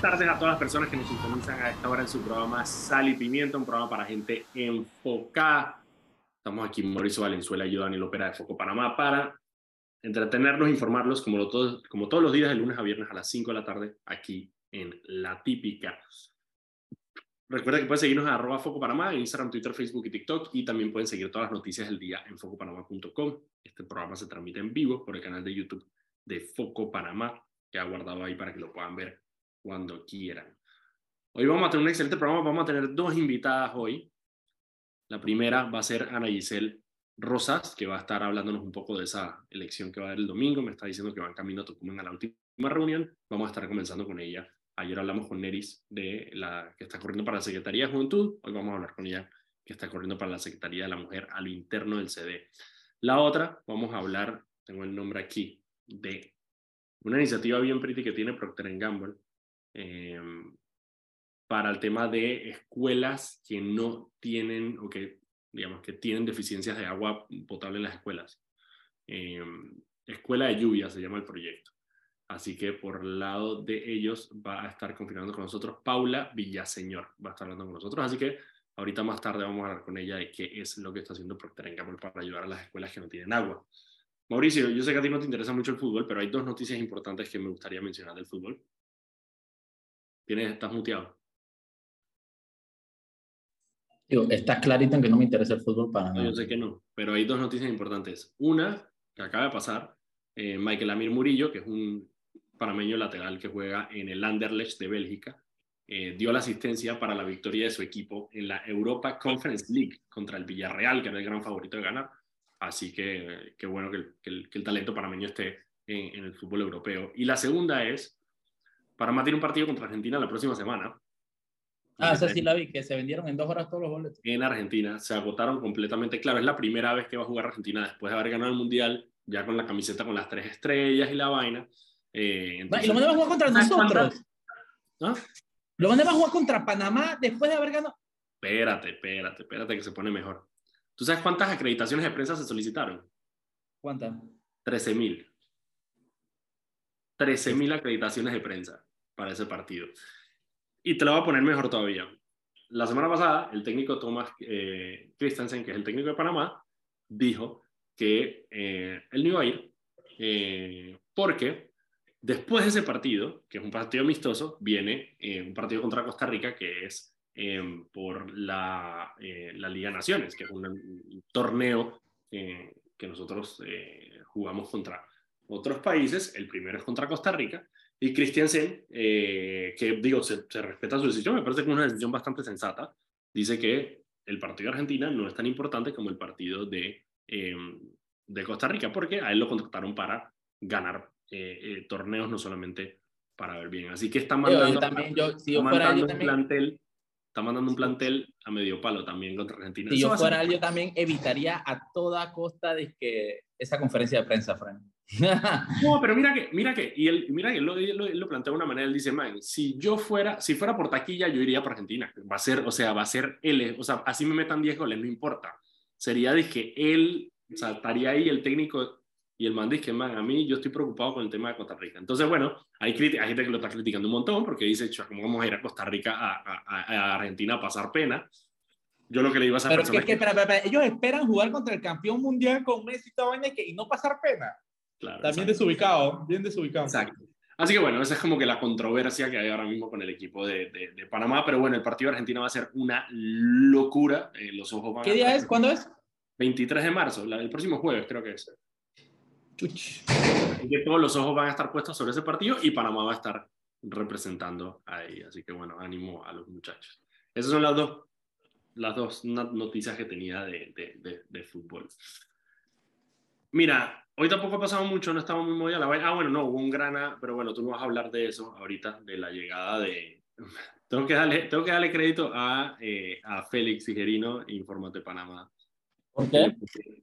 buenas tardes a todas las personas que nos sintonizan a esta hora en su programa Sal y Pimienta, un programa para gente enfocada. Estamos aquí Mauricio Valenzuela y yo, Daniel Opera de Foco Panamá, para entretenernos, informarlos como, lo, todos, como todos los días de lunes a viernes a las 5 de la tarde aquí en La Típica. Recuerda que pueden seguirnos en arroba Foco Panamá, en Instagram, Twitter, Facebook y TikTok, y también pueden seguir todas las noticias del día en focopanamá.com. Este programa se transmite en vivo por el canal de YouTube de Foco Panamá, que ha guardado ahí para que lo puedan ver cuando quieran. Hoy vamos a tener un excelente programa, vamos a tener dos invitadas hoy. La primera va a ser Ana Giselle Rosas, que va a estar hablándonos un poco de esa elección que va a haber el domingo. Me está diciendo que va en camino a Tucumán a la última reunión. Vamos a estar comenzando con ella. Ayer hablamos con Neris, de la, que está corriendo para la Secretaría de Juventud. Hoy vamos a hablar con ella, que está corriendo para la Secretaría de la Mujer a lo interno del CD. La otra, vamos a hablar, tengo el nombre aquí, de una iniciativa bien pretty que tiene Procter Gamble eh, para el tema de escuelas que no tienen o que, digamos, que tienen deficiencias de agua potable en las escuelas. Eh, Escuela de Lluvia se llama el proyecto. Así que por lado de ellos va a estar confirmando con nosotros Paula Villaseñor, va a estar hablando con nosotros. Así que ahorita más tarde vamos a hablar con ella de qué es lo que está haciendo Procter Gamble para ayudar a las escuelas que no tienen agua. Mauricio, yo sé que a ti no te interesa mucho el fútbol, pero hay dos noticias importantes que me gustaría mencionar del fútbol. ¿Tienes, ¿Estás muteado? Digo, estás clarito en que no me interesa el fútbol para nada. yo sé que no, pero hay dos noticias importantes. Una, que acaba de pasar, eh, Michael Amir Murillo, que es un panameño lateral que juega en el Anderlecht de Bélgica, eh, dio la asistencia para la victoria de su equipo en la Europa Conference League contra el Villarreal, que era el gran favorito de ganar. Así que qué bueno que el, que, el, talento panameño esté en, en, el fútbol europeo. Y la segunda es, Panamá tiene un partido contra Argentina la próxima semana. Ah, esa sí la vi, que se vendieron en dos horas todos los boletos. En Argentina, se agotaron completamente. Claro, es la primera vez que va a jugar Argentina después de haber ganado el Mundial, ya con la camiseta con las tres estrellas y la vaina. Eh, ¿Y lo van a jugar contra nosotros? ¿No? ¿Lo van a jugar contra Panamá después de haber ganado? Espérate, espérate, espérate que se pone mejor. ¿Tú sabes cuántas acreditaciones de prensa se solicitaron? ¿Cuántas? 13.000. 13.000 acreditaciones de prensa para ese partido. Y te lo voy a poner mejor todavía. La semana pasada, el técnico Thomas eh, Christensen, que es el técnico de Panamá, dijo que eh, él no iba a ir eh, porque después de ese partido, que es un partido amistoso, viene eh, un partido contra Costa Rica que es por la, la, Liga Naciones, que es un, torneo que nosotros jugamos contra otros países. El primero es contra Costa Rica y Christiansen, eh, que digo, se, respeta su decisión, me parece que es una decisión bastante sensata, dice que el partido de Argentina no es tan importante como el partido de, em, de Costa Rica, porque a él lo contrataron para ganar eh, eh, torneos, no solamente para ver bien. Así que está mandando, también, yo, si yo fuera un plantel, está mandando un plantel a medio palo también contra Argentina. Si yo fuera él, yo también evitaría a toda costa de que esa conferencia de prensa, Frank. no, pero mira que, mira que, y él, mira que él lo, lo, plantea de una manera, él dice, man, si yo fuera, si fuera por taquilla, yo iría por Argentina. Va a ser, o sea, va a ser él, o sea, así me metan 10 goles, no importa. Sería de que él, o sea, estaría ahí el técnico y el man dice, man, a mí yo estoy preocupado con el tema de Costa Rica. Entonces, bueno, hay, hay gente que lo está criticando un montón porque dice, ¿cómo vamos a ir a Costa Rica, a, a, Argentina a pasar pena? Yo lo que le iba a hacer Pero es que, que, que... ellos esperan jugar contra el campeón mundial con Messi y, y no pasar pena. Claro, También desubicado, bien desubicado. Exacto. Así que bueno, esa es como que la controversia que hay ahora mismo con el equipo de, de, Panamá, pero bueno, el partido de Argentina va a ser una locura. Eh, los ojos van ¿Qué día es? ¿Cuándo es? 23 de marzo, el próximo jueves creo que es. Chuch. Así que todos los ojos van a estar puestos sobre ese partido y Panamá va a estar representando ahí. Así que bueno, ánimo a los muchachos. Esas son las dos, las dos noticias que tenía de, de, de fútbol. Mira, Hoy tampoco ha pasado mucho, no estaba muy movida la vaina. Ah, bueno, no, hubo un grana, pero bueno, tú no vas a hablar de eso ahorita, de la llegada de... tengo, que darle, tengo que darle crédito a, eh, a Félix Tijerino, Informate Panamá. ¿Por qué?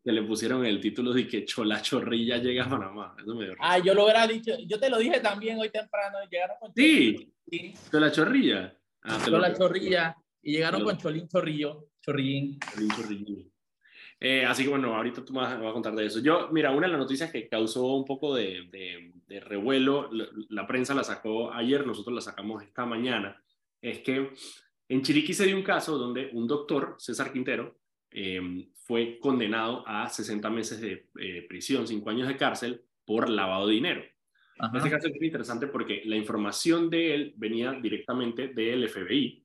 Que le pusieron el título de que Chola Chorrilla llega a Panamá. Eso me dio ah, yo lo hubiera dicho, yo te lo dije también hoy temprano, llegaron con Sí, sí. Chola Chorrilla. Ah, Chola Chorrilla, y llegaron con Cholín Chorrillo, Chorrillín. Cholín Chorrillín. Eh, así que bueno, ahorita tú me vas, a contar de eso. Yo, mira, una de las noticias que causó un poco de, de, revuelo, la, prensa la sacó ayer, nosotros la sacamos esta mañana, es que en Chiriquí se dio un caso donde un doctor, César Quintero, em, fue condenado a 60 meses de eh, prisión, 5 años de cárcel por lavado de dinero. Este caso es muy interesante porque la información de él venía directamente del FBI,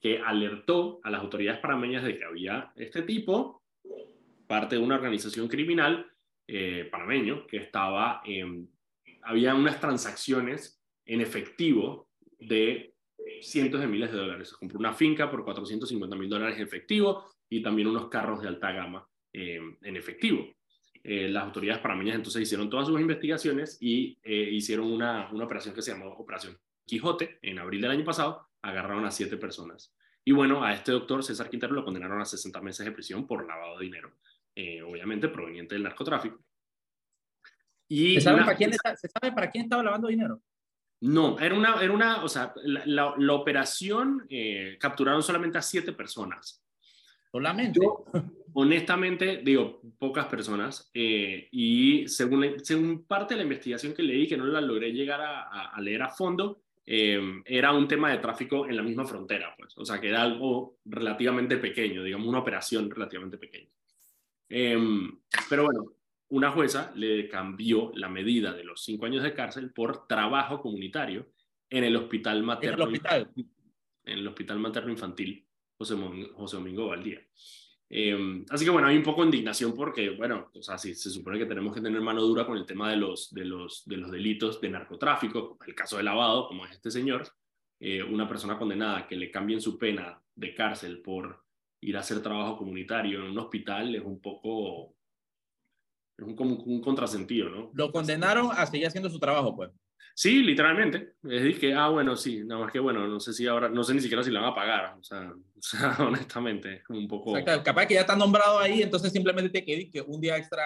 que alertó a las autoridades panameñas de que había este tipo, parte de una organización criminal eh, panameño, que estaba, había unas transacciones en efectivo de cientos de miles de dólares. Compró una finca por 450 mil dólares en efectivo y también unos carros de alta gama eh, en efectivo. Eh, las autoridades panameñas entonces hicieron todas sus investigaciones y hicieron una, una operación que se llamó Operación Quijote en abril del año pasado, agarraron a siete personas. Y bueno, a este doctor César Quintero lo condenaron a 60 meses de prisión por lavado de dinero, eh, obviamente proveniente del narcotráfico. Y ¿Se, sabe para quién ¿Se sabe para quién estaba lavando dinero? No, era una, era una o sea, la, la, operación eh, capturaron solamente a siete personas. Solamente. honestamente, digo, pocas personas. Eh, y según, según parte de la investigación que leí, que no la logré llegar a, a leer a fondo, Em, era un tema de tráfico en la misma frontera, pues, o sea, que era algo relativamente pequeño, digamos, una operación relativamente pequeña. Em, pero bueno, una jueza le cambió la medida de los cinco años de cárcel por trabajo comunitario en el hospital materno. ¿En el hospital? En el hospital materno infantil José, José Domingo Valdía. Em, así que bueno, hay un poco de indignación porque, bueno, o sea, si se supone que tenemos que tener mano dura con el tema de los, de los, de los delitos de narcotráfico, el caso de lavado, como es este señor, eh, una persona condenada que le cambien su pena de cárcel por ir a hacer trabajo comunitario en un hospital es un poco, es un, como un contrasentido, ¿no? Lo condenaron a seguir haciendo su trabajo, pues. Sí, literalmente. Es decir, que, ah, bueno, sí, nada más que bueno, no sé si ahora, no sé ni siquiera si la van a pagar, o sea, o sea honestamente, un poco... Capaz que ya está nombrado ahí, entonces simplemente te quedé que un día extra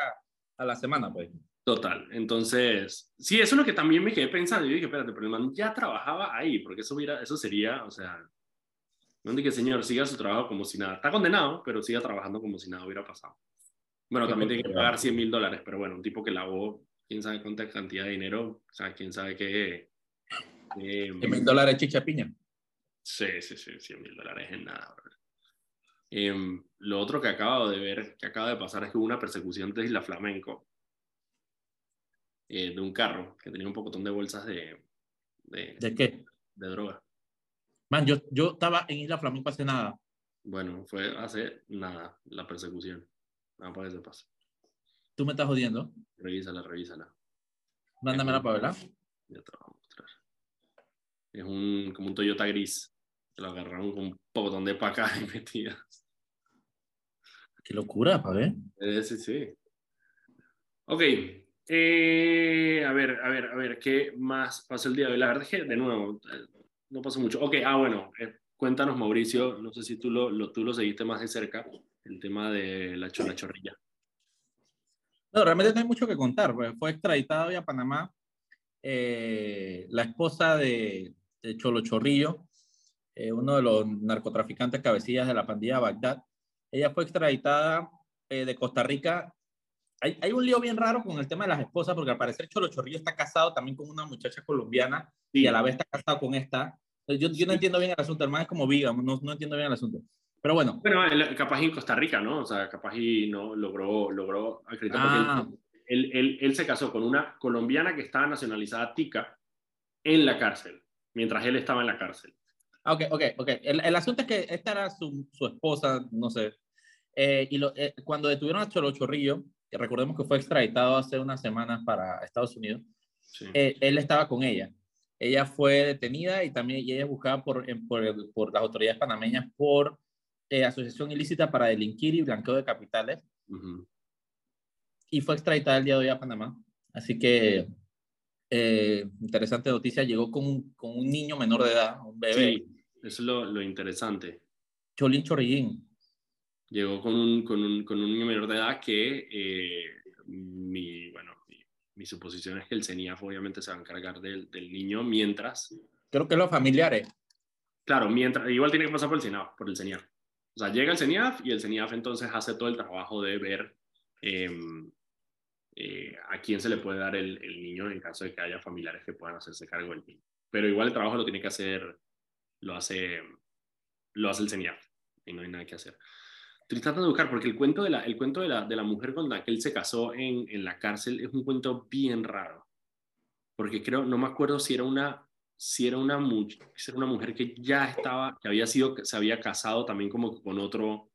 a la semana, pues. Total, entonces, sí, eso es lo que también me quedé pensando, yo dije, espérate, pero el man ya trabajaba ahí, porque eso, hubiera, eso sería, o sea, no que señor siga su trabajo como si nada, está condenado, pero siga trabajando como si nada hubiera pasado. Bueno, también tiene que pagar 100 mil dólares, pero bueno, un tipo que lavó quién sabe cuánta cantidad de dinero, o sea, quién sabe qué. Eh, mil dólares chicha piña? Sí, sí, sí, 100 mil dólares en nada. Eh, lo otro que acabo de ver, que acaba de pasar, es que hubo una persecución de Isla Flamenco eh, de un carro que tenía un pocotón de bolsas de. ¿De, ¿De qué? De droga. Man, yo, yo estaba en Isla Flamenco hace nada. Bueno, fue hace nada la persecución. Nada para que se pase. ¿Tú me estás jodiendo? Revísala, revísala. Mándamela para verla. Ya te la voy a mostrar. Es un, como un Toyota gris. lo agarraron con un pocotón de pacas y metidas. Qué locura, para ver. Eh, sí, sí. Ok. Eh, a ver, a ver, a ver, ¿qué más pasó el día de hoy? La verdad es que, de nuevo, eh, no pasó mucho. Ok, ah, bueno, cuéntanos, Mauricio, no sé si tú lo, lo, tú lo seguiste más de cerca, el tema de la, la chorrilla. No, realmente no hay mucho que contar. Pues fue extraditado hoy a Panamá eh, la esposa de, Cholo Chorrillo, eh, uno de los narcotraficantes cabecillas de la pandilla Bagdad. Ella fue extraditada eh, de Costa Rica. Hay, hay, un lío bien raro con el tema de las esposas, porque al parecer Cholo Chorrillo está casado también con una muchacha colombiana y a la vez está casado con esta. Yo, yo no entiendo bien el asunto, hermano, es como viga, no, no entiendo bien el asunto. Pero bueno. Bueno, capaz en Costa Rica, ¿no? O sea, capaz y no logró, logró acreditar ah. él, él, él, se casó con una colombiana que estaba nacionalizada tica en la cárcel, mientras él estaba en la cárcel. Ah, ok, ok, ok. El, el asunto es que esta era su, su esposa, no sé. Eh, y lo, eh, cuando detuvieron a Cholo Chorrillo, que recordemos que fue extraditado hace unas semanas para Estados Unidos, eh, él estaba con ella. Ella fue detenida y también y ella buscaba por, por, por las autoridades panameñas por eh, asociación ilícita para delinquir y blanqueo de capitales. Y fue extraditada el día de hoy a Panamá. Así que, eh, interesante noticia, llegó con, con, un niño menor de edad, un bebé. Sí, eso es lo, lo interesante. Cholín Chorrillín. Llegó con un, con un, con un niño menor de edad que, eh, mi, bueno, mi, suposición es que el CENIAF obviamente se va a encargar del, del niño mientras... Creo que los familiares. Claro, mientras, igual tiene que pasar por el Senado, por el CENIAF. O sea, llega el CENIAF y el CENIAF entonces hace todo el trabajo de ver em, eh, a quién se le puede dar el, el, niño en caso de que haya familiares que puedan hacerse cargo del niño. Pero igual el trabajo lo tiene que hacer, lo hace, lo hace el CENIAF y no hay nada que hacer. Estoy tratando de buscar porque el cuento de la, el cuento de la, de la mujer con la que él se casó en, en la cárcel es un cuento bien raro. Porque creo, no me acuerdo si era una, si era una, si era una mujer que ya estaba, que había sido, se había casado también como con otro,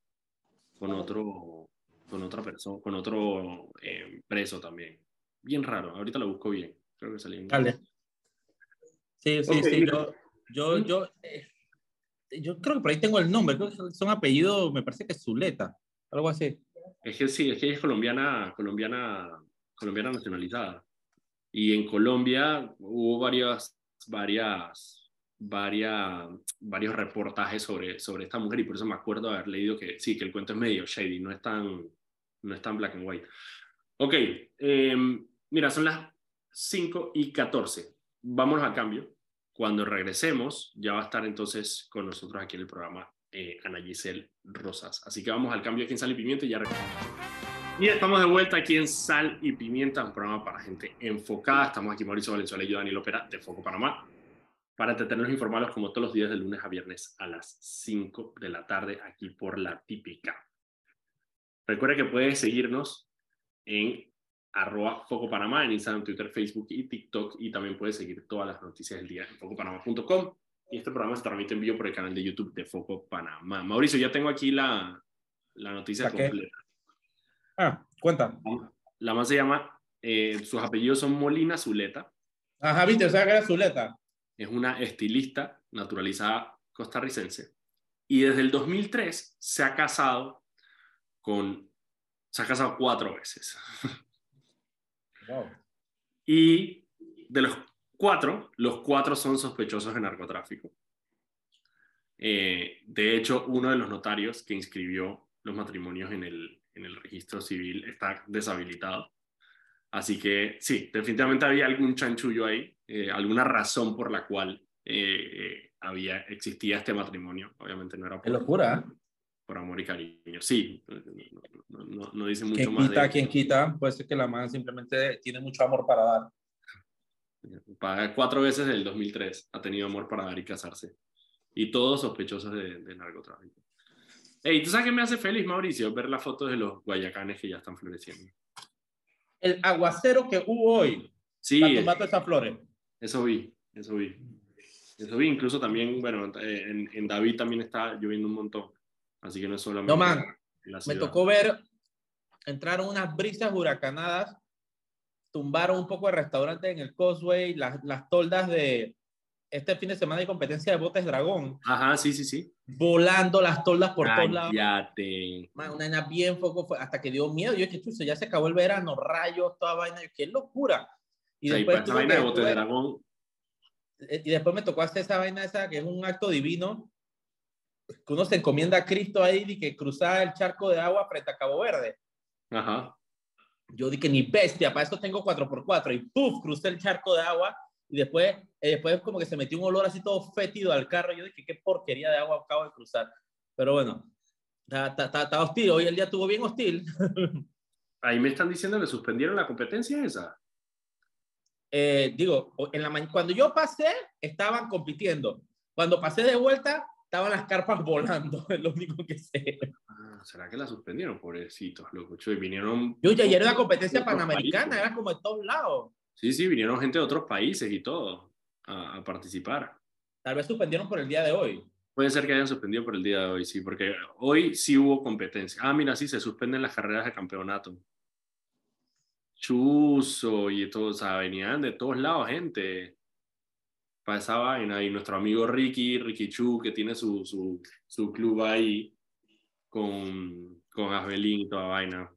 con otro, con otra persona, con otro eh, preso también. Bien raro, ahorita lo busco bien. Creo que salió en... Dale. Sí, sí, sí. Yo, yo, yo, eh, yo creo que por ahí tengo el nombre. Creo que son apellidos, me parece que es Zuleta, algo así. Es que sí, es que ella es colombiana, colombiana, colombiana nacionalizada. Y en Colombia hubo varias, varias, varias, varios reportajes sobre, sobre esta mujer y por eso me acuerdo haber leído que sí, que el cuento es medio shady, no es tan, no es tan black and white. Ok, eh, mira, son las 5 y 14. Vámonos a cambio. Cuando regresemos, ya va a estar entonces con nosotros aquí en el programa eh, Ana Giselle Rosas. Así que vamos al cambio aquí en Sal y Pimienta y ya Y estamos de vuelta aquí en Sal y Pimienta, un programa para gente enfocada. Estamos aquí Mauricio Valenzuela y yo, Daniel Opera, de Foco Panamá, para entretenernos informados como todos los días de lunes a viernes a las 5 de la tarde aquí por La Típica. Recuerda que puedes seguirnos en arroba Foco Panamá en Instagram, Twitter, Facebook y TikTok. Y también puedes seguir todas las noticias del día en focopanamá.com. Y este programa se transmite en vivo por el canal de YouTube de Foco Panamá. Mauricio, ya tengo aquí la, la noticia completa. Ah, cuenta. La más se llama, eh, sus apellidos son Molina Zuleta. Ajá, viste, o sea que era Zuleta. Es una estilista naturalizada costarricense. Y desde el 2003 se ha casado con, se ha casado cuatro veces. Y de los cuatro, los cuatro son sospechosos de narcotráfico. Eh, de hecho, uno de los notarios que inscribió los matrimonios en el, en el registro civil está deshabilitado. Así que sí, definitivamente había algún chanchullo ahí, eh, alguna razón por la cual eh, había, existía este matrimonio. Obviamente no era por, locura por amor y cariño. Sí, no, no, dice mucho ¿Quién más. Quita, quien quita, puede ser que la man simplemente tiene mucho amor para dar. Para cuatro veces del 2003 ha tenido amor para dar y casarse. Y todos sospechosos de, de narcotráfico. Hey, ¿tú sabes qué me hace feliz, Mauricio? Ver las fotos de los guayacanes que ya están floreciendo. El aguacero que hubo hoy. Sí. Para esas flores. Eso vi, eso vi. Eso vi, incluso también, bueno, en, en David también está lloviendo un montón. Así que no es solamente. No, man. Me tocó ver, entraron unas brisas huracanadas, tumbaron un poco de restaurante en el Causeway, las, las toldas de. Este fin de semana hay competencia de botes dragón. Ajá, sí, sí, sí. Volando las toldas por todos lados. Man, una nena bien foco, hasta que dio miedo. Yo dije, chuso, ya se acabó el verano, rayos, toda vaina. qué locura. Y después. Esa vaina de botes dragón. Eh, y después me tocó hacer esa vaina esa que es un acto divino que uno se encomienda a Cristo ahí y que cruzaba el charco de agua frente a Cabo Verde. Ajá. Yo dije, ni bestia, para esto tengo 4x4 y ¡puf! crucé el charco de agua y después, eh, después como que se metió un olor así todo fétido al carro. Yo dije, qué porquería de agua acabo de cruzar. Pero bueno, está hostil. Hoy el día estuvo bien hostil. Ahí me están diciendo que suspendieron la competencia esa. Eh, digo, en la cuando yo pasé, estaban compitiendo. Cuando pasé de vuelta, estaban las carpas volando, es lo único que sé. Ah, ¿Será que la suspendieron, pobrecitos, loco? Y vinieron... Yo, ya era competencia panamericana, era como de todos lados. Sí, sí, vinieron gente de otros países y todo a, participar. Tal vez suspendieron por el día de hoy. Puede ser que hayan suspendido por el día de hoy, sí, porque hoy sí hubo competencia. Ah, mira, sí, se suspenden las carreras de campeonato. Chuzo y todo, o sea, venían de todos lados gente para esa vaina. Y nuestro amigo Ricky, Ricky Chu, que tiene su, su, su club ahí con, con Asbelín y toda vaina.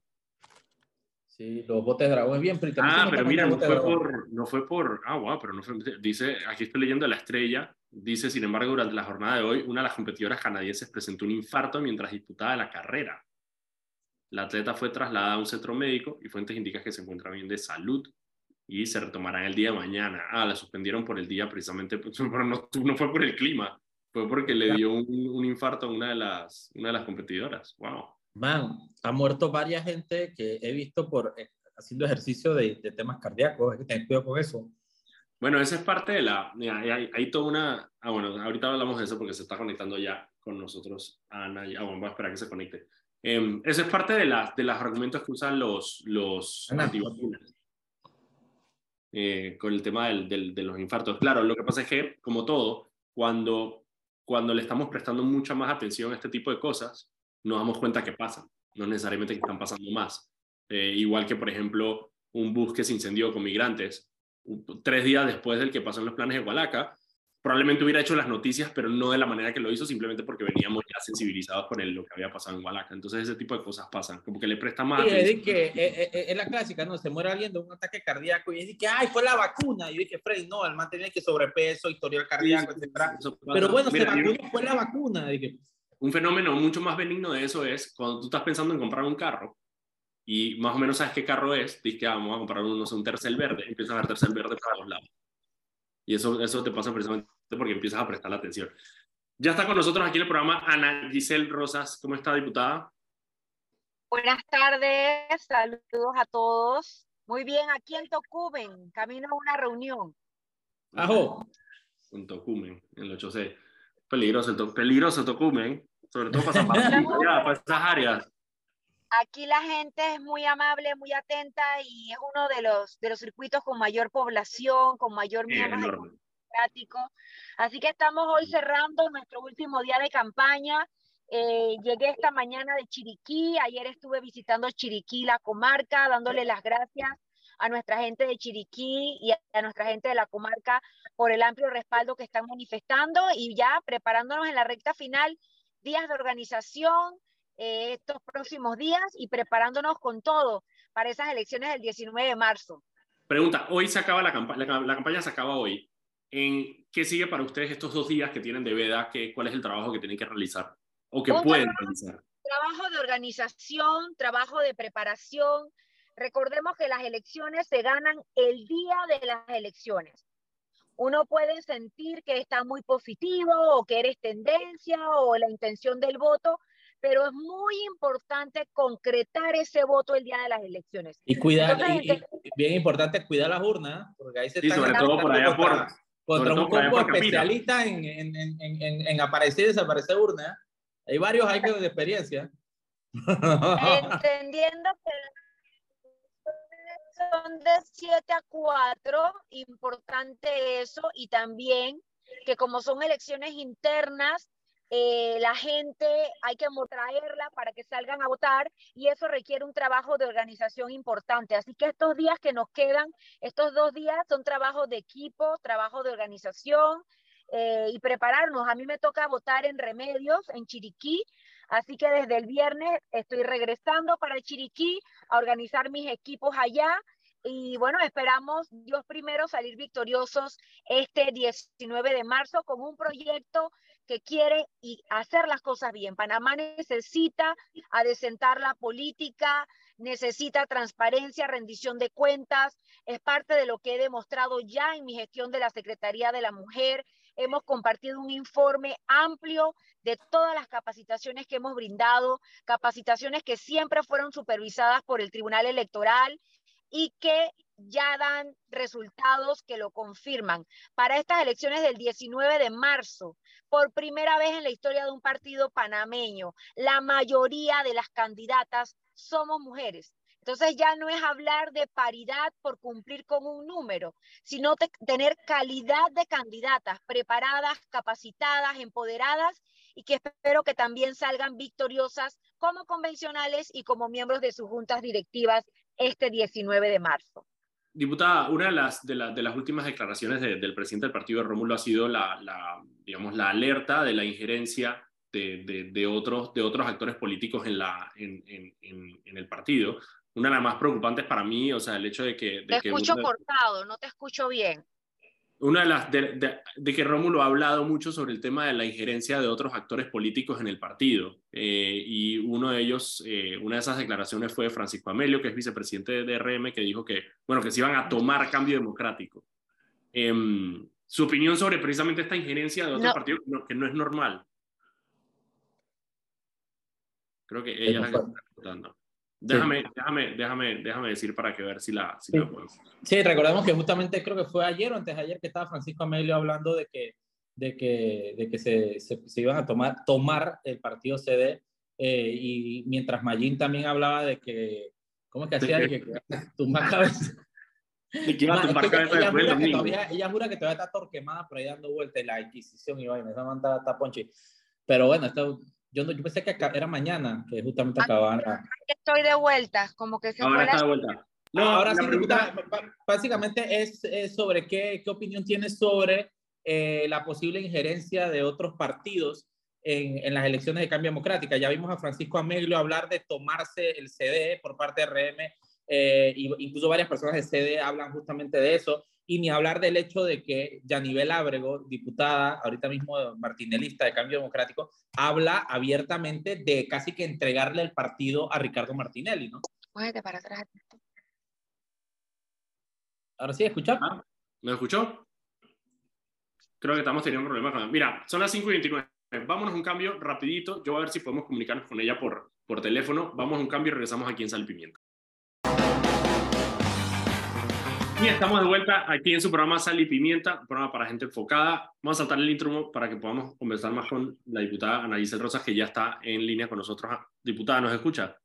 Sí, los botes de dragón es bien. Pero ah, pero mira, no fue, por, no fue por. Ah, wow, pero no fue. Dice, aquí estoy leyendo la estrella. Dice, sin embargo, durante la jornada de hoy, una de las competidoras canadienses presentó un infarto mientras disputaba la carrera. La atleta fue trasladada a un centro médico y fuentes indican que se encuentra bien de salud y se retomarán el día de mañana. Ah, la suspendieron por el día precisamente, pero no, no fue por el clima, Fue porque le dio un, infarto a una de, las, una de las competidoras. Wow. Man, ha muerto varias gente que he visto por eh, haciendo ejercicio de, temas cardíacos. Hay que tener cuidado con eso. Bueno, esa es parte de la. hay, hay, toda una. Ah, bueno, ahorita hablamos de eso porque se está conectando ya con nosotros Ana. Ah, bueno, voy a esperar que se conecte. Eh, eso es parte de, la, de los argumentos que usan los, los antivacunas eh, con el tema del, del, de los infartos. Claro, lo que pasa es que, como todo, cuando, cuando le estamos prestando mucha más atención a este tipo de cosas, nos damos cuenta que pasan, no necesariamente que están pasando más. Eh, igual que, por ejemplo, un bus que se incendió con migrantes, tres días después del que pasó en los planes de Hualaca, probablemente hubiera hecho las noticias, pero no de la manera que lo hizo, simplemente porque veníamos ya sensibilizados con lo que había pasado en Hualaca. Entonces ese tipo de cosas pasan, como que le presta más. Sí, es que eh, eh, eh, es, la clásica, ¿no? Se muere alguien de un ataque cardíaco y es que, ay, fue la vacuna. Y yo dije, Freddy, no, el man tenía que sobrepeso, historial cardíaco, etc. Pero bueno, se vacunó, fue la vacuna. Dije, un fenómeno mucho más benigno de eso es cuando tú estás pensando en comprar un carro y más o menos sabes qué carro es, dices que ah, vamos a comprar un, no sé, un tercel verde, empiezas a ver tercel verde para los lados. Y eso, eso te pasa precisamente porque empiezas a prestar la atención. Ya está con nosotros aquí en el programa Ana Giselle Rosas. ¿Cómo está, diputada? Buenas tardes, saludos a todos. Muy bien, aquí en Tocumen, camino a una reunión. Ajo. En Tocumen, en el 8C. Peligroso, el peligroso Tocumen, sobre todo para, para esas áreas. Aquí la gente es muy amable, muy atenta y es uno de los, de los circuitos con mayor población, con mayor miembros democrático. Así que estamos hoy cerrando nuestro último día de campaña. Eh, llegué esta mañana de Chiriquí, ayer estuve visitando Chiriquí, la comarca, dándole las gracias a nuestra gente de Chiriquí y a nuestra gente de la comarca por el amplio respaldo que están manifestando y ya preparándonos en la recta final, días de organización, eh, estos próximos días y preparándonos con todo para esas elecciones del 19 de marzo. Pregunta, hoy se acaba la campaña, la, campaña se acaba hoy. ¿En qué sigue para ustedes estos dos días que tienen de veda? ¿Qué, ¿Cuál es el trabajo que tienen que realizar o que pueden realizar? Trabajo de organización, trabajo de preparación. Recordemos que las elecciones se ganan el día de las elecciones. Uno puede sentir que está muy positivo o que eres tendencia o la intención del voto, pero es muy importante concretar ese voto el día de las elecciones. Y cuidar, y, bien importante cuidar las urnas, porque ahí se sí, sobre todo por allá por, contra un grupo especialista en, en, en, en, aparecer y desaparecer urnas. Hay varios hay de experiencia. Entendiendo que son de 7 a 4, importante eso, y también que como son elecciones internas, eh, la gente hay que traerla para que salgan a votar y eso requiere un trabajo de organización importante. Así que estos días que nos quedan, estos dos días son trabajo de equipo, trabajo de organización eh, y prepararnos. A mí me toca votar en Remedios, en Chiriquí, así que desde el viernes estoy regresando para Chiriquí a organizar mis equipos allá y bueno, esperamos Dios primero salir victoriosos este 19 de marzo con un proyecto que quiere y hacer las cosas bien. Panamá necesita adecentar la política, necesita transparencia, rendición de cuentas. Es parte de lo que he demostrado ya en mi gestión de la Secretaría de la Mujer. Hemos compartido un informe amplio de todas las capacitaciones que hemos brindado, capacitaciones que siempre fueron supervisadas por el Tribunal Electoral y que ya dan resultados que lo confirman. Para estas elecciones del 19 de marzo, por primera vez en la historia de un partido panameño, la mayoría de las candidatas somos mujeres. Entonces ya no es hablar de paridad por cumplir con un número, sino tener calidad de candidatas preparadas, capacitadas, empoderadas y que espero que también salgan victoriosas como convencionales y como miembros de sus juntas directivas este 19 de marzo. Diputada, una de las, de, las últimas declaraciones del presidente del partido, Rómulo, ha sido la, la, digamos, la alerta de la injerencia de, de, otros, de otros actores políticos en, la, en, en, en, el partido. Una de las más preocupantes para mí, o sea, el hecho de que... te escucho cortado, no te escucho bien una de las de, que Rómulo ha hablado mucho sobre el tema de la injerencia de otros actores políticos en el partido eh, y uno de ellos eh, una de esas declaraciones fue Francisco Amelio que es vicepresidente de DRM que dijo que bueno que se iban a tomar cambio democrático em, su opinión sobre precisamente esta injerencia de otro No. partido que no, que no es normal. Creo que ella es la que está preguntando. Déjame, déjame, déjame, déjame decir para que ver si la, si la Sí. puedo. Sí, recordemos que justamente creo que fue ayer o antes de ayer que estaba Francisco Amelio hablando de que, de que, de que se, se, se iban a tomar, tomar el partido CD eh, y mientras Mayín también hablaba de que, ¿cómo es que ¿De hacía? De que, tumbar cabeza. Y que iba a tumbar cabeza ella después del jura que domingo. todavía, ella jura que todavía está torquemada por ahí dando vueltas la Inquisición y vaina, esa manda está ponchi. Pero bueno, esto, yo, no- yo pensé que era mañana que justamente Ah, acababan la, Estoy de vuelta, como que se Ahora está de vuelta. No, ahora sí, pregunta- básicamente es, es sobre qué, qué opinión tienes sobre eh, la posible injerencia de otros partidos en, en las elecciones de cambio democrática. Ya vimos a Francisco Ameglio hablar de tomarse el CD por parte de RM, eh, y incluso varias personas de CD hablan justamente de eso, y ni hablar del hecho de que Yanivel Ábrego, diputada, ahorita mismo martinelista de Cambio Democrático, habla abiertamente de casi que entregarle el partido a Ricardo Martinelli, ¿no? Cógete para atrás. Ahora sí, escuchar. Ah, ¿Me escuchó? Creo que estamos teniendo problemas con... Mira, son las 5 y 29. Vámonos a un cambio rapidito. Yo voy a ver si podemos comunicarnos con ella por, por teléfono. Vamos a un cambio y regresamos aquí en Sal y estamos de vuelta aquí en su programa Sal y Pimienta, un programa para gente enfocada. Vamos a saltar el intro para que podamos conversar más con la diputada Ana Giselle Rosas, que ya está en línea con nosotros. Diputada, ¿nos escucha?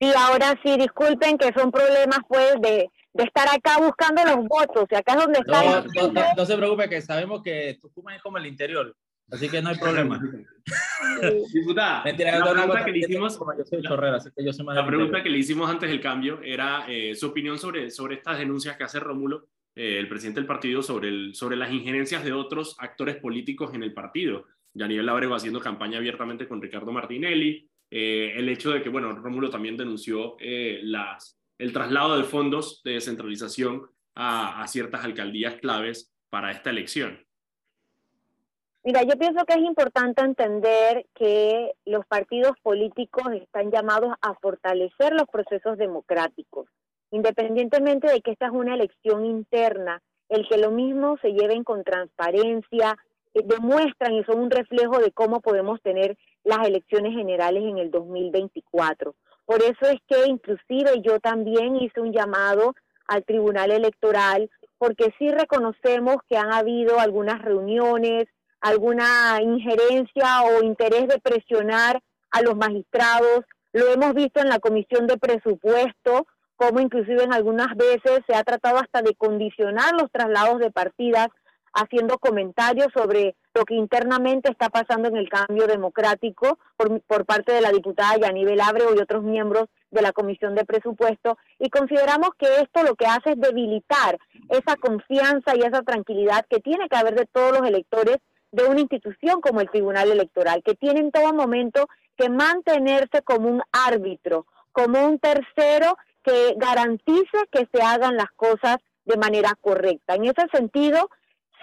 Sí, ahora sí, disculpen que son problemas pues de, de estar acá buscando los votos, y acá es donde está No, el- no, no- no se preocupe, que sabemos que Tucumán es como el interior, así que no hay problema. Diputada, Mentira, la pregunta que le hicimos... como yo soy chorrera, así que yo soy más La pregunta que le hicimos antes del cambio era eh, su opinión sobre, sobre estas denuncias que hace Rómulo, eh, el presidente del partido, sobre, el, sobre las injerencias de otros actores políticos en el partido. Yaniel Labrego haciendo campaña abiertamente con Ricardo Martinelli, eh, el hecho de que, bueno, Rómulo también denunció eh, las, el traslado de fondos de descentralización a, a ciertas alcaldías claves para esta elección. Mira, yo pienso que es importante entender que los partidos políticos están llamados a fortalecer los procesos democráticos, independientemente de que esta es una elección interna, el que lo mismo se lleven con transparencia, eh, demuestran y son un reflejo de cómo podemos tener las elecciones generales en el 2024. Por eso es que inclusive yo también hice un llamado al Tribunal Electoral, porque sí reconocemos que han habido algunas reuniones, alguna injerencia o interés de presionar a los magistrados. Lo hemos visto en la Comisión de Presupuesto, como inclusive en algunas veces se ha tratado hasta de condicionar los traslados de partidas, haciendo comentarios sobre lo que internamente está pasando en el cambio democrático por, por parte de la diputada Yanibel Ábrego y otros miembros de la Comisión de Presupuesto. Y consideramos que esto lo que hace es debilitar esa confianza y esa tranquilidad que tiene que haber de todos los electores de una institución como el Tribunal Electoral, que tiene en todo momento que mantenerse como un árbitro, como un tercero que garantice que se hagan las cosas de manera correcta. En ese sentido,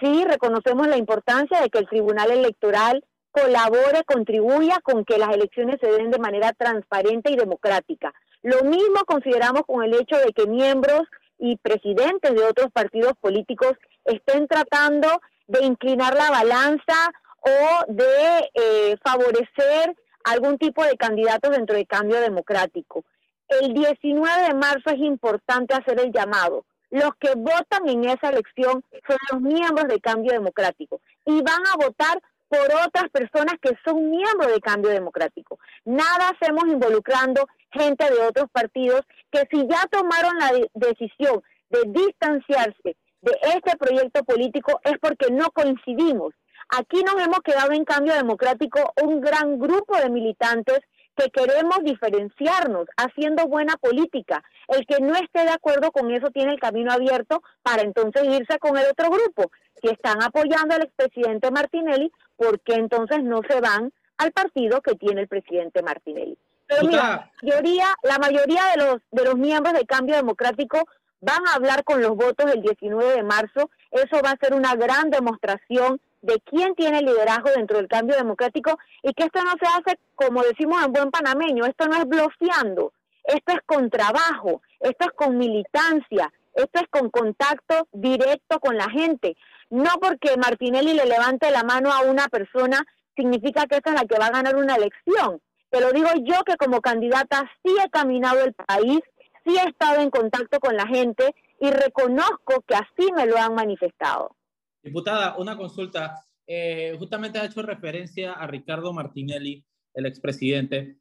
sí reconocemos la importancia de que el Tribunal Electoral colabore, contribuya con que las elecciones se den de manera transparente y democrática. Lo mismo consideramos con el hecho de que miembros y presidentes de otros partidos políticos estén tratando de inclinar la balanza o de eh, favorecer algún tipo de candidatos dentro del cambio democrático. El 19 de marzo es importante hacer el llamado. Los que votan en esa elección son los miembros de cambio democrático y van a votar por otras personas que son miembros de cambio democrático. Nada hacemos involucrando gente de otros partidos que si ya tomaron la de decisión de distanciarse de este proyecto político es porque no coincidimos. Aquí nos hemos quedado en cambio democrático un gran grupo de militantes que queremos diferenciarnos haciendo buena política. El que no esté de acuerdo con eso tiene el camino abierto para entonces irse con el otro grupo. Si están apoyando al expresidente Martinelli, ¿por qué entonces no se van al partido que tiene el presidente Martinelli? Pero mira, la mayoría, la mayoría de los de los miembros de Cambio Democrático van a hablar con los votos del 19 de marzo. Eso va a ser una gran demostración de quién tiene liderazgo dentro del cambio democrático y que esto no se hace, como decimos en buen panameño, esto no es bloqueando, esto es con trabajo, esto es con militancia, esto es con contacto directo con la gente. no porque Martinelli le levante la mano a una persona significa que esa es la que va a ganar una elección. Te lo digo yo que como candidata sí he caminado el país, sí he estado en contacto con la gente y reconozco que así me lo han manifestado. Diputada, una consulta. Eh, justamente ha hecho referencia a Ricardo Martinelli, el expresidente,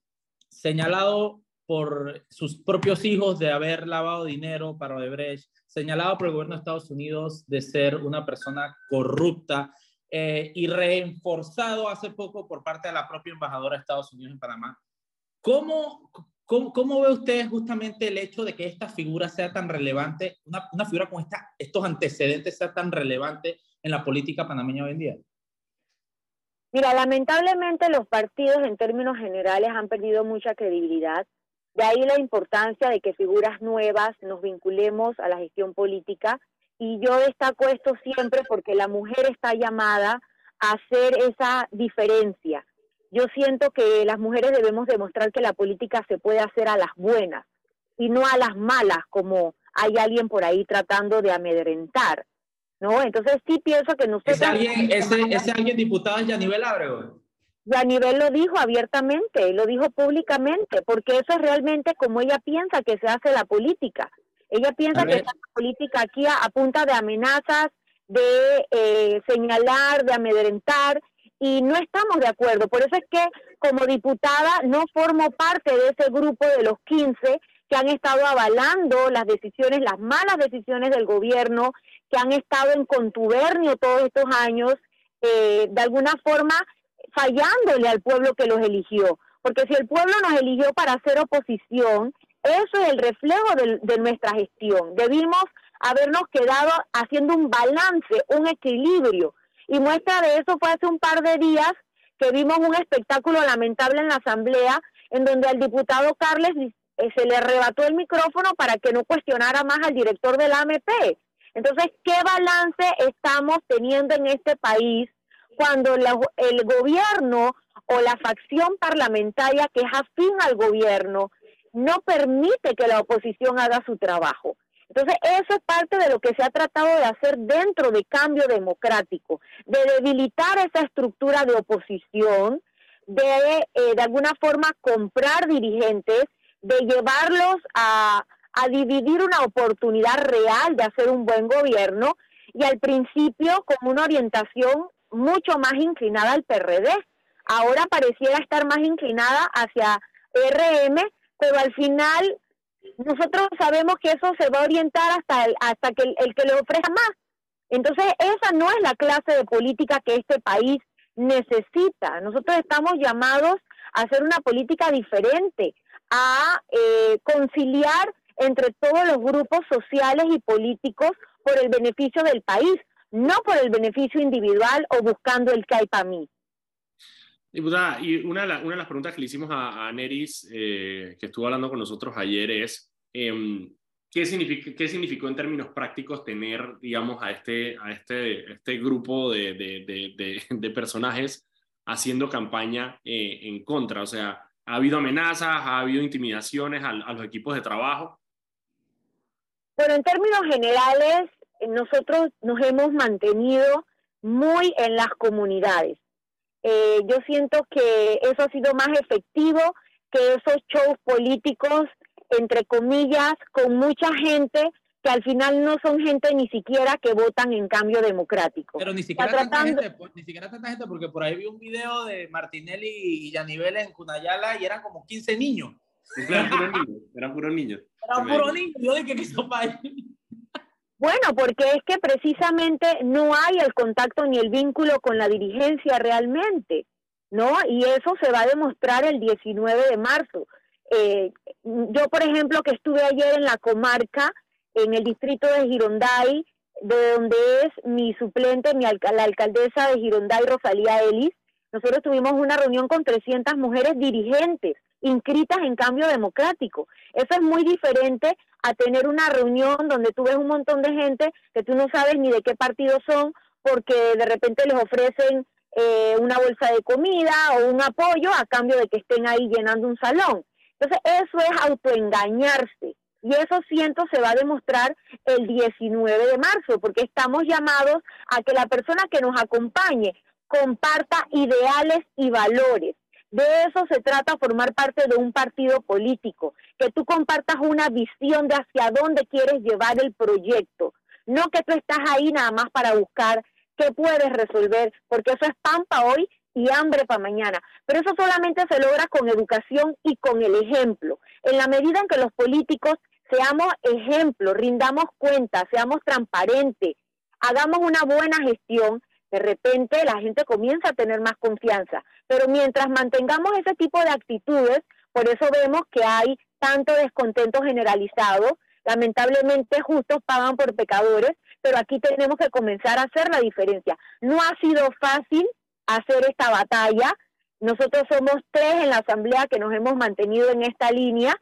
señalado por sus propios hijos de haber lavado dinero para Odebrecht, señalado por el gobierno de Estados Unidos de ser una persona corrupta eh, y reforzado hace poco por parte de la propia embajadora de Estados Unidos en Panamá. ¿Cómo, cómo, cómo ve usted justamente el hecho de que esta figura sea tan relevante, una, una figura con esta, estos antecedentes sea tan relevante en la política panameña hoy en día? Mira, lamentablemente los partidos en términos generales han perdido mucha credibilidad. De ahí la importancia de que figuras nuevas nos vinculemos a la gestión política. Y yo destaco esto siempre porque la mujer está llamada a hacer esa diferencia. Yo siento que las mujeres debemos demostrar que la política se puede hacer a las buenas y no a las malas, como hay alguien por ahí tratando de amedrentar. ¿no? Entonces sí pienso que nosotros... ¿Ese alguien, ese, ese alguien diputado es Yanivel Ábrego? Yanivel lo dijo abiertamente, lo dijo públicamente, porque eso es realmente como ella piensa que se hace la política. Ella piensa que se hace la política aquí a, punta de amenazas, de eh, señalar, de amedrentar, y no estamos de acuerdo. Por eso es que como diputada no formo parte de ese grupo de los 15 que han estado avalando las decisiones, las malas decisiones del gobierno, que han estado en contubernio todos estos años, eh, de alguna forma fallándole al pueblo que los eligió. Porque si el pueblo nos eligió para hacer oposición, eso es el reflejo de, de nuestra gestión. Debimos habernos quedado haciendo un balance, un equilibrio. Y muestra de eso fue hace un par de días que vimos un espectáculo lamentable en la Asamblea, en donde al diputado Carles eh, se le arrebató el micrófono para que no cuestionara más al director de la AMP. Entonces, ¿qué balance estamos teniendo en este país cuando el gobierno o la facción parlamentaria que es afín al gobierno no permite que la oposición haga su trabajo? Entonces, eso es parte de lo que se ha tratado de hacer dentro de cambio democrático, de debilitar esa estructura de oposición, de eh, de alguna forma comprar dirigentes, de llevarlos a, a dividir una oportunidad real de hacer un buen gobierno y al principio con una orientación mucho más inclinada al PRD. Ahora pareciera estar más inclinada hacia RM, pero al final nosotros sabemos que eso se va a orientar hasta, el, hasta que el, que le ofrezca más. Entonces, esa no es la clase de política que este país necesita. Nosotros estamos llamados a hacer una política diferente, a eh, conciliar entre todos los grupos sociales y políticos por el beneficio del país, no por el beneficio individual o buscando el que hay para mí. Diputada, y una de, una de, las preguntas que le hicimos a, a Neris, eh, que estuvo hablando con nosotros ayer, es eh, ¿qué, significa, ¿qué significó en términos prácticos tener, digamos, a este, a este, este grupo de, de, de personajes haciendo campaña eh, en contra? O sea, ¿ha habido amenazas, ha habido intimidaciones a, a los equipos de trabajo? Bueno, en términos generales, nosotros nos hemos mantenido muy en las comunidades. Eh, yo siento que eso ha sido más efectivo que esos shows políticos, entre comillas, con mucha gente que al final no son gente ni siquiera que votan en cambio democrático. Pero ni siquiera, tanta gente, pues, ni siquiera tanta gente, porque por ahí vi un video de Martinelli y Yanivel en Cunayala y eran como 15 niños. Eran puros niños. Eran puros niños. Eran puros niños. Yo dije que hizo país. Bueno, porque es que precisamente no hay el contacto ni el vínculo con la dirigencia realmente, ¿no? Y eso se va a demostrar el 19 de marzo. Eh, yo, por ejemplo, que estuve ayer en la comarca, en el distrito de Gironday, de donde es mi suplente, mi la alcaldesa de Gironday, Rosalía Ellis, nosotros tuvimos una reunión con 300 mujeres dirigentes inscritas en cambio democrático. Eso es muy diferente a tener una reunión donde tú ves un montón de gente que tú no sabes ni de qué partido son, porque de repente les ofrecen eh, una bolsa de comida o un apoyo a cambio de que estén ahí llenando un salón. Entonces, eso es autoengañarse. Y eso siento se va a demostrar el 19 de marzo, porque estamos llamados a que la persona que nos acompañe comparta ideales y valores. De eso se trata formar parte de un partido político, que tú compartas una visión de hacia dónde quieres llevar el proyecto, no que tú estás ahí nada más para buscar qué puedes resolver, porque eso es pan para hoy y hambre para mañana. Pero eso solamente se logra con educación y con el ejemplo. En la medida en que los políticos seamos ejemplo, rindamos cuenta, seamos transparentes, hagamos una buena gestión, de repente la gente comienza a tener más confianza. Pero mientras mantengamos ese tipo de actitudes, por eso vemos que hay tanto descontento generalizado, lamentablemente justos pagan por pecadores, pero aquí tenemos que comenzar a hacer la diferencia. No ha sido fácil hacer esta batalla. Nosotros somos tres en la Asamblea que nos hemos mantenido en esta línea,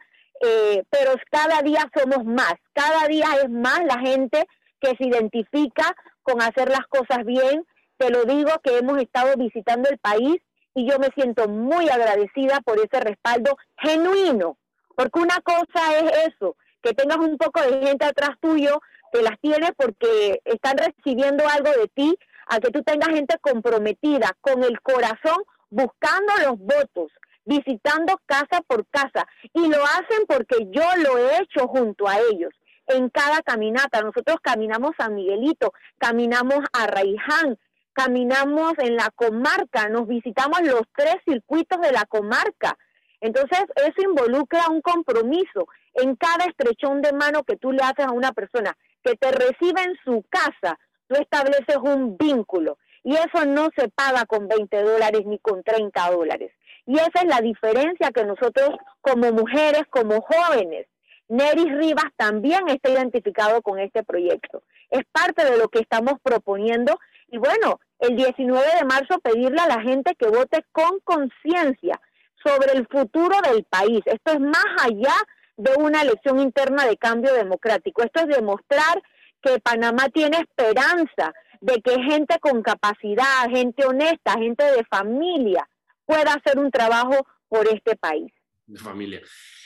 eh, pero cada día somos más, cada día es más la gente que se identifica con hacer las cosas bien. Te lo digo que hemos estado visitando el país y yo me siento muy agradecida por ese respaldo genuino, porque una cosa es eso, que tengas un poco de gente atrás tuyo que las tiene porque están recibiendo algo de ti, a que tú tengas gente comprometida con el corazón buscando los votos, visitando casa por casa y lo hacen porque yo lo he hecho junto a ellos en cada caminata. Nosotros caminamos a Miguelito, caminamos a Raiján, caminamos en la comarca, nos visitamos los tres circuitos de la comarca. Entonces, eso involucra un compromiso en cada estrechón de mano que tú le haces a una persona que te recibe en su casa, tú estableces un vínculo y eso no se paga con 20 dólares ni con 30 dólares. Y esa es la diferencia que nosotros como mujeres, como jóvenes, Neris Rivas también está identificado con este proyecto. Es parte de lo que estamos proponiendo y bueno, el 19 de marzo pedirle a la gente que vote con conciencia sobre el futuro del país. Esto es más allá de una elección interna de cambio democrático. Esto es demostrar que Panamá tiene esperanza de que gente con capacidad, gente honesta, gente de familia pueda hacer un trabajo por este país. De familia.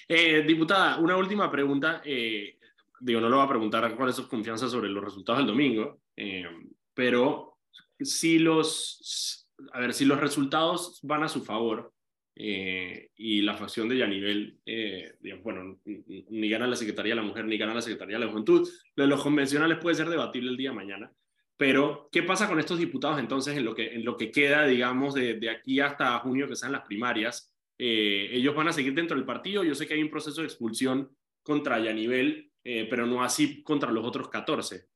Eh, diputada, una última pregunta. Eh, digo, no lo voy a preguntar cuál es su confianza sobre los resultados del domingo, eh, pero si los, a ver, si los resultados van a su favor, eh, y la facción de Yanivel, eh, bueno, ni gana la Secretaría de la Mujer, ni gana la Secretaría de la Juventud. Lo de los convencionales puede ser debatible el día de mañana, pero ¿qué pasa con estos diputados entonces en lo que, en lo que queda, digamos, de, de aquí hasta junio, que sean las primarias? Eh, ellos van a seguir dentro del partido. Yo sé que hay un proceso de expulsión contra Yanivel, eh, pero no así contra los otros 14.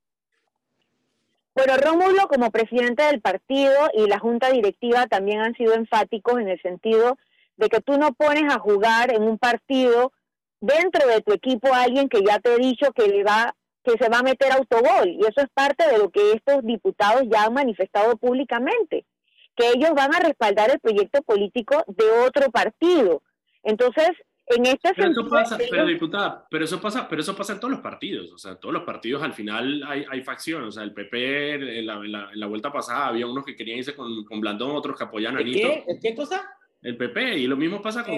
Bueno, Rómulo como presidente del partido y la junta directiva también han sido enfáticos en el sentido de que tú no pones a jugar en un partido dentro de tu equipo a alguien que ya te he dicho que le va que se va a meter autogol y eso es parte de lo que estos diputados ya han manifestado públicamente, que ellos van a respaldar el proyecto político de otro partido. Entonces, en este pero Eso pasa, pero diputada, pero eso pasa, pero eso pasa en todos los partidos, o sea, en todos los partidos al final hay, hay facciones, o sea, el PP en la, la, vuelta pasada había unos que querían irse con, con Blandón, otros que apoyan a Nito. ¿Qué? ¿Qué cosa? El PP, y lo mismo pasa con...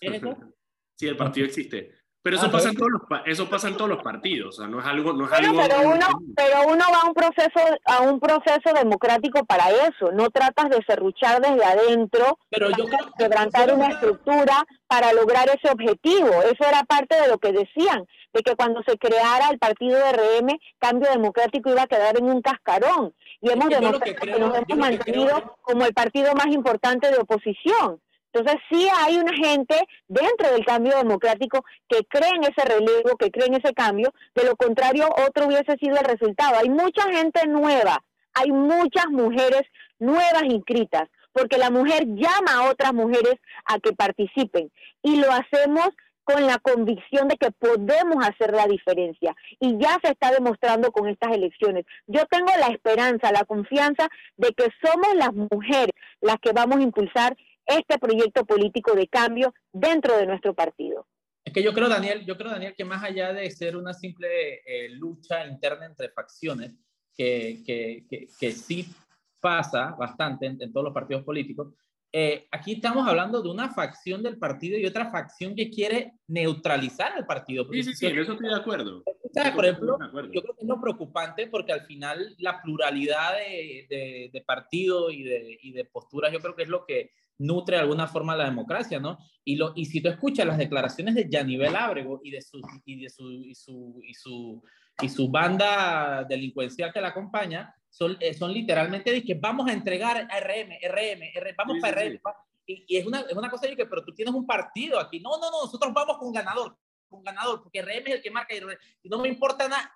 sí, el partido existe. Pero eso, ah, pasa en todos los, eso pasa en todos los partidos, o sea, no es algo... No es algo pero, uno, pero uno va a un, proceso, a un proceso democrático para eso, no tratas de serruchar desde adentro, pero yo creo, quebrantar una estructura para lograr ese objetivo. Eso era parte de lo que decían, de que cuando se creara el partido de RM, Cambio Democrático iba a quedar en un cascarón. Y hemos demostrado que, nos hemos mantenido como el partido más importante de oposición. Entonces sí hay una gente dentro del cambio democrático que cree en ese relevo, que cree en ese cambio, de lo contrario otro hubiese sido el resultado. Hay mucha gente nueva, hay muchas mujeres nuevas inscritas, porque la mujer llama a otras mujeres a que participen y lo hacemos con la convicción de que podemos hacer la diferencia y ya se está demostrando con estas elecciones. Yo tengo la esperanza, la confianza de que somos las mujeres las que vamos a impulsar este proyecto político de cambio dentro de nuestro partido. Es que yo creo, Daniel, yo creo, Daniel, que más allá de ser una simple eh, lucha interna entre facciones, que, que, que, sí pasa bastante en, todos los partidos políticos, eh, aquí estamos hablando de una facción del partido y otra facción que quiere neutralizar al partido. Sí, sí, sí, en eso estoy de acuerdo. Por ejemplo, yo creo que es lo preocupante porque al final la pluralidad de, de, partidos y de, y de posturas yo creo que es lo que nutre de alguna forma la democracia, ¿no? Y, lo, y si tú escuchas las declaraciones de Yanivel Ábrego y de su, y de su, y su, y su, y su banda delincuencial que la acompaña, son, eh, son literalmente de que vamos a entregar a RM, RM, RM vamos para RM. Y, es, una, es una cosa de que, pero tú tienes un partido aquí. No, no, no, nosotros vamos con ganador, con ganador, porque RM es el que marca y, no me importa nada.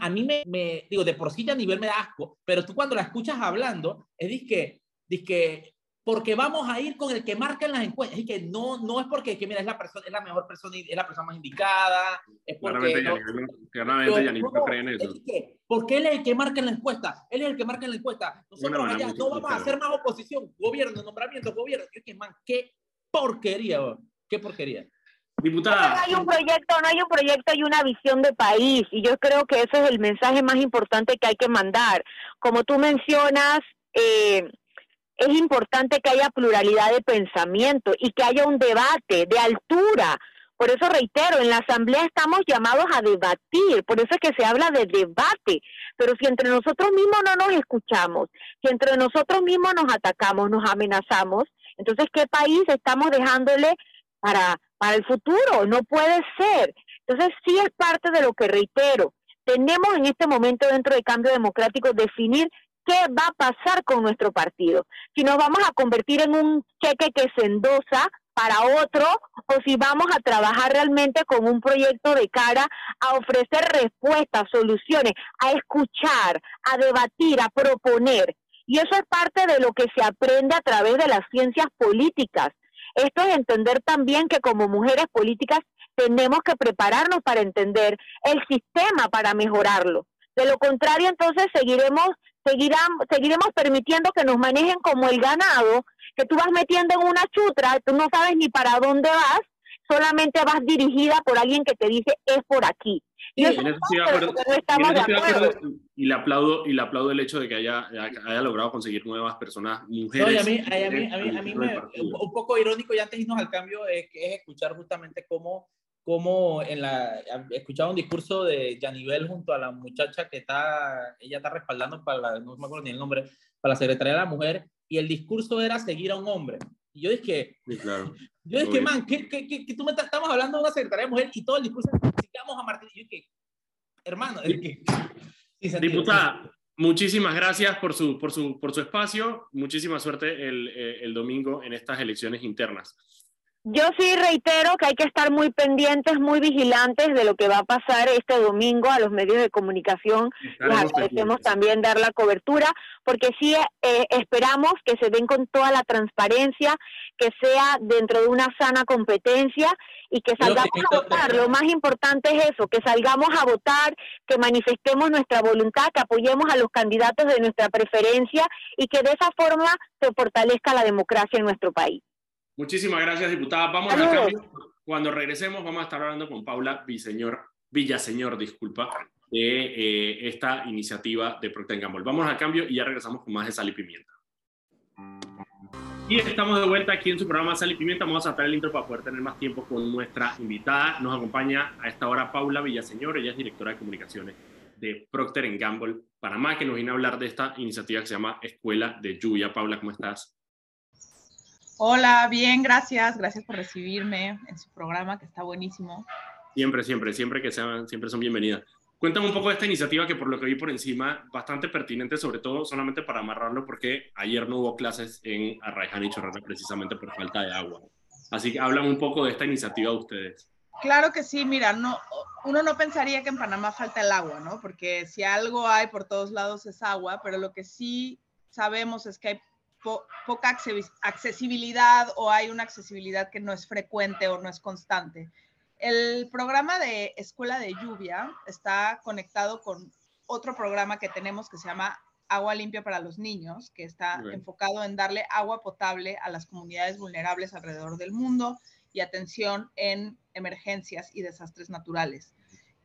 A mí me, me, digo, de por sí ya a nivel me da asco, pero tú cuando la escuchas hablando, es que, que porque vamos a ir con el que marca en las encuestas. Y que no, no es porque, que mira, es la, persona, es la mejor persona, es la persona más indicada. Es porque. Claramente, ya, no, cree en eso. porque él es el que marca en la encuesta. Él es el que marca en la encuesta. Nosotros allá no vamos a hacer más oposición. Gobierno, nombramiento, gobierno. Yo que, man, qué porquería, qué porquería. Diputada. No hay un proyecto, no hay un proyecto, hay una visión de país y yo creo que ese es el mensaje más importante que hay que mandar. Como tú mencionas, eh, es importante que haya pluralidad de pensamiento y que haya un debate de altura. Por eso reitero, en la Asamblea estamos llamados a debatir, por eso es que se habla de debate. Pero si entre nosotros mismos no nos escuchamos, si entre nosotros mismos nos atacamos, nos amenazamos, entonces ¿qué país estamos dejándole para, para el futuro? No puede ser. Entonces sí es parte de lo que reitero. Tenemos en este momento dentro del cambio democrático definir qué va a pasar con nuestro partido. Si nos vamos a convertir en un cheque que se endosa para otro o si vamos a trabajar realmente con un proyecto de cara a ofrecer respuestas, soluciones, a escuchar, a debatir, a proponer. Y eso es parte de lo que se aprende a través de las ciencias políticas. Esto es entender también que como mujeres políticas tenemos que prepararnos para entender el sistema para mejorarlo. De lo contrario, entonces seguiremos seguiremos permitiendo que nos manejen como el ganado, que tú vas metiendo en una chutra, tú no sabes ni para dónde vas, solamente vas dirigida por alguien que te dice es por aquí. Y, eso no estamos de acuerdo. y le aplaudo y le aplaudo el hecho de que haya, haya logrado conseguir nuevas personas mujeres. a mí, a mí, a mí, me, un poco irónico y antes de irnos al cambio es, es escuchar justamente cómo como en la, escuchaba un discurso de Yanivel junto a la muchacha que está, ella está respaldando para la, no me acuerdo ni el nombre, para la Secretaría de la Mujer, y el discurso era seguir a un hombre. Y yo dije, sí, claro. yo dije, man, que, que, que, tú me estamos hablando de una Secretaría de Mujer y todo el discurso sigamos a Martín. Y yo dije, hermano, es que... Diputada, muchísimas gracias por su, por, su, por su espacio, muchísima suerte el, eh, el domingo en estas elecciones internas. Yo sí reitero que hay que estar muy pendientes, muy vigilantes de lo que va a pasar este domingo a los medios de comunicación. Les agradecemos también dar la cobertura, porque sí eh, esperamos que se den con toda la transparencia, que sea dentro de una sana competencia y que salgamos a votar. Lo más importante es eso, que salgamos a votar, que manifestemos nuestra voluntad, que apoyemos a los candidatos de nuestra preferencia y que de esa forma se fortalezca la democracia en nuestro país. Muchísimas gracias, diputada. Vamos a cambio. Cuando regresemos, vamos a estar hablando con Paula Villaseñor, Villaseñor disculpa, de eh, esta iniciativa de Procter Gamble. Vamos al cambio y ya regresamos con más de Sal y Pimienta. Y estamos de vuelta aquí en su programa Sal y Pimienta. Vamos a traer el intro para poder tener más tiempo con nuestra invitada. Nos acompaña a esta hora Paula Villaseñor. Ella es directora de comunicaciones de Procter Gamble Panamá, que nos viene a hablar de esta iniciativa que se llama Escuela de Lluvia. Paula, ¿cómo estás? Hola, bien, gracias. Gracias por recibirme en su programa, que está buenísimo. Siempre, siempre, siempre que sean, siempre son bienvenidas. Cuéntame un poco de esta iniciativa que por lo que vi por encima, bastante pertinente, sobre todo solamente para amarrarlo, porque ayer no hubo clases en Arraiján y Chorrera precisamente por falta de agua. Así que hablan un poco de esta iniciativa de ustedes. Claro que sí, mira, no, uno no pensaría que en Panamá falta el agua, ¿no? Porque si algo hay por todos lados es agua, pero lo que sí sabemos es que hay poca accesibilidad o hay una accesibilidad que no es frecuente o no es constante. El programa de Escuela de Lluvia está conectado con otro programa que tenemos que se llama Agua Limpia para los Niños, que está enfocado en darle agua potable a las comunidades vulnerables alrededor del mundo y atención en emergencias y desastres naturales.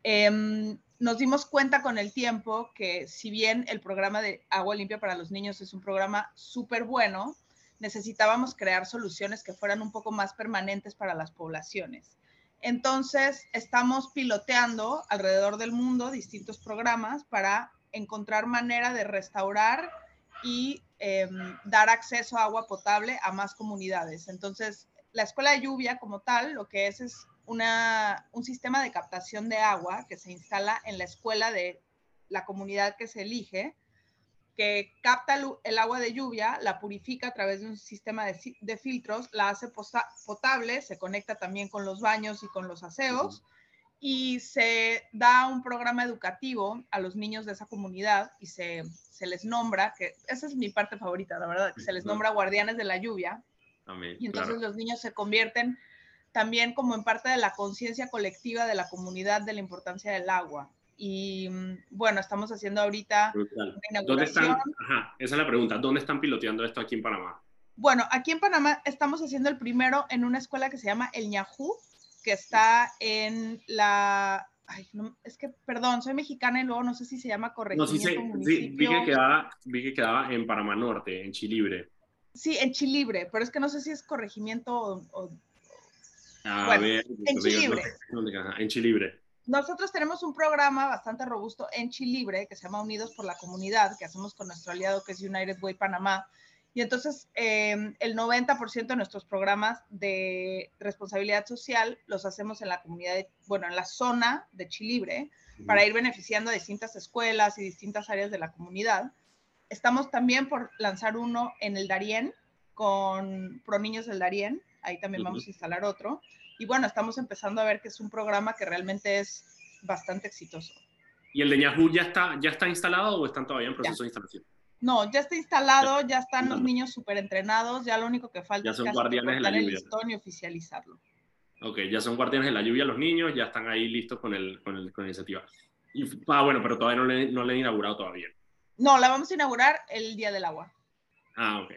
Em, nos dimos cuenta con el tiempo que si bien el programa de agua limpia para los niños es un programa súper bueno, necesitábamos crear soluciones que fueran un poco más permanentes para las poblaciones. Entonces, estamos piloteando alrededor del mundo distintos programas para encontrar manera de restaurar y em, dar acceso a agua potable a más comunidades. Entonces, la escuela de lluvia como tal, lo que es es una, un sistema de captación de agua que se instala en la escuela de la comunidad que se elige que capta el agua de lluvia, la purifica a través de un sistema de, filtros, la hace potable, se conecta también con los baños y con los aseos y se da un programa educativo a los niños de esa comunidad y se, se les nombra, que esa es mi parte favorita, la verdad, que se les nombra guardianes de la lluvia. y entonces los niños se convierten también como en parte de la conciencia colectiva de la comunidad de la importancia del agua. Y mm, bueno, estamos haciendo ahorita ¿Dónde están? Ajá, esa es la pregunta. ¿Dónde están piloteando esto aquí en Panamá? Bueno, aquí en Panamá estamos haciendo el primero en una escuela que se llama El Ñajú, que está en la... Ay, no, es que, perdón, soy mexicana y luego no sé si se llama corregimiento no, sí, sí, vi, que quedaba, vi que quedaba en Panamá Norte, en Chilibre. Sí, en Chilibre, pero es que no sé si es corregimiento o... a ver, en Chilibre. En Chilibre nosotros tenemos un programa bastante robusto en Chilibre que se llama Unidos por la Comunidad, que hacemos con nuestro aliado que es United Way Panamá. Y entonces em, el 90% de nuestros programas de responsabilidad social los hacemos en la comunidad, bueno, en la zona de Chilibre, para ir beneficiando a distintas escuelas y distintas áreas de la comunidad. Estamos también por lanzar uno en el Darién con Pro Niños del Darién, ahí también vamos a instalar otro. Y bueno, estamos empezando a ver que es un programa que realmente es bastante exitoso. ¿Y el de Yahoo ya está, ya está instalado o están todavía en proceso de instalación? No, ya está instalado, ya, están los niños súper entrenados, ya lo único que falta ya son es guardianes de la lluvia. y oficializarlo. Ok, ya son guardianes de la lluvia los niños, ya están ahí listos con, el, con, el, con la iniciativa. Y, ah, bueno, pero todavía no le, no le he inaugurado todavía. No, la vamos a inaugurar el Día del Agua. Ah, ok.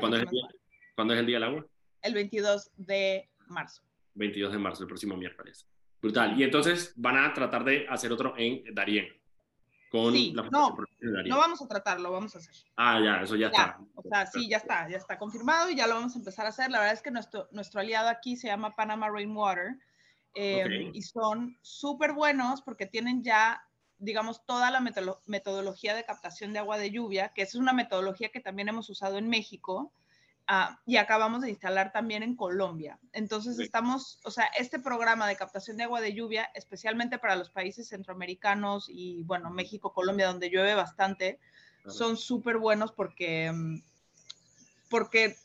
¿Cuándo, es el día, ¿Cuándo es el Día del Agua? El 22 de marzo. 22 de marzo, el próximo miércoles. Brutal. Y entonces van a tratar de hacer otro en Darien. Con sí, la no, no vamos a tratarlo, vamos a hacer. Ah, ya, eso ya, está. O sea, sí, ya está, ya está confirmado y ya lo vamos a empezar a hacer. La verdad es que nuestro, nuestro aliado aquí se llama Panama Rainwater eh, y son súper buenos porque tienen ya, digamos, toda la metodología de captación de agua de lluvia, que es una metodología que también hemos usado en México Ah, y acabamos de instalar también en Colombia. Entonces estamos, o sea, este programa de captación de agua de lluvia, especialmente para los países centroamericanos y, bueno, México, Colombia, donde llueve bastante, son súper buenos porque, mm, porque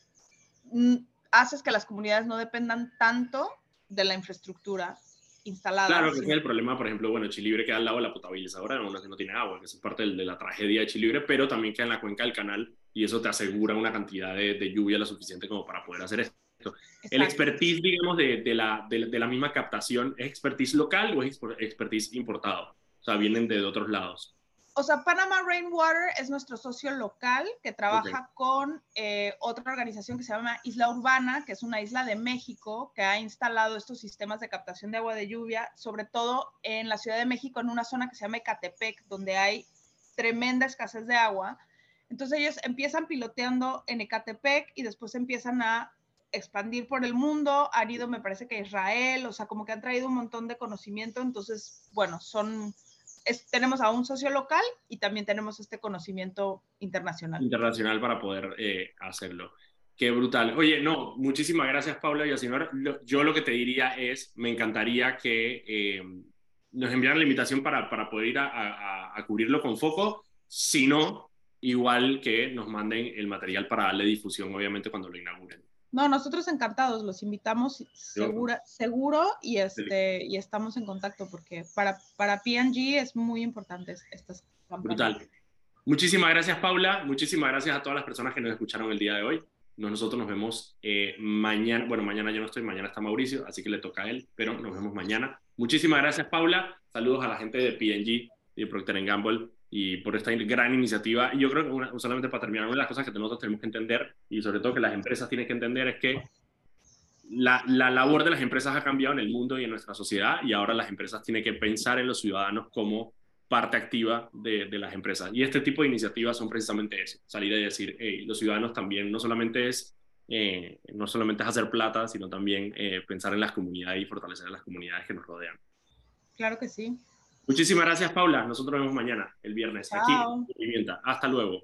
mm, haces que las comunidades no dependan tanto de la infraestructura instalada. Claro, que es el problema, por ejemplo, bueno, Chilibre queda al lado de la potabilizadora, que no tiene agua, que es parte de, de la tragedia de Chilibre, pero también queda en la cuenca del canal y eso te asegura una cantidad de, lluvia lo suficiente como para poder hacer esto. El expertise, digamos, de, de la, de, la misma captación, ¿es expertise local o es expertise importado? O sea, vienen de otros lados. O sea, Panama Rainwater es nuestro socio local que trabaja con eh, otra organización que se llama Isla Urbana, que es una isla de México que ha instalado estos sistemas de captación de agua de lluvia, sobre todo en la Ciudad de México, en una zona que se llama Ecatepec, donde hay tremenda escasez de agua entonces ellos empiezan piloteando en Ecatepec y después empiezan a expandir por el mundo, han ido, me parece que a Israel, o sea, como que han traído un montón de conocimiento, entonces, bueno, son, tenemos a un socio local y también tenemos este conocimiento internacional. Internacional para poder eh, hacerlo. Qué brutal. Oye, no, muchísimas gracias, Paula. Y yo lo que te diría es, me encantaría que eh, nos enviaran la invitación para, para poder ir a, a cubrirlo con foco. Si no, igual que nos manden el material para darle difusión, obviamente, cuando lo inauguren. No, nosotros encantados, los invitamos segura, seguro y, este, y estamos en contacto porque para, para P&G es muy importante estas campañas. Brutal. Muchísimas gracias, Paula. Muchísimas gracias a todas las personas que nos escucharon el día de hoy. Nosotros nos vemos eh, mañana. Bueno, mañana yo no estoy, mañana está Mauricio, así que le toca a él, pero nos vemos mañana. Muchísimas gracias, Paula. Saludos a la gente de P&G y de Procter Gamble y por esta gran iniciativa. Y yo creo que solamente para terminar, una de las cosas que nosotros tenemos que entender y sobre todo que las empresas tienen que entender es que la, la, labor de las empresas ha cambiado en el mundo y en nuestra sociedad y ahora las empresas tienen que pensar en los ciudadanos como parte activa de, de las empresas. Y este tipo de iniciativas son precisamente eso, salir a decir, hey, los ciudadanos también no solamente es eh, no solamente es hacer plata, sino también eh, pensar en las comunidades y fortalecer a las comunidades que nos rodean. Claro que sí. Muchísimas gracias, Paula. Nosotros nos vemos mañana, el viernes, Chao. aquí en Pimienta. Hasta luego.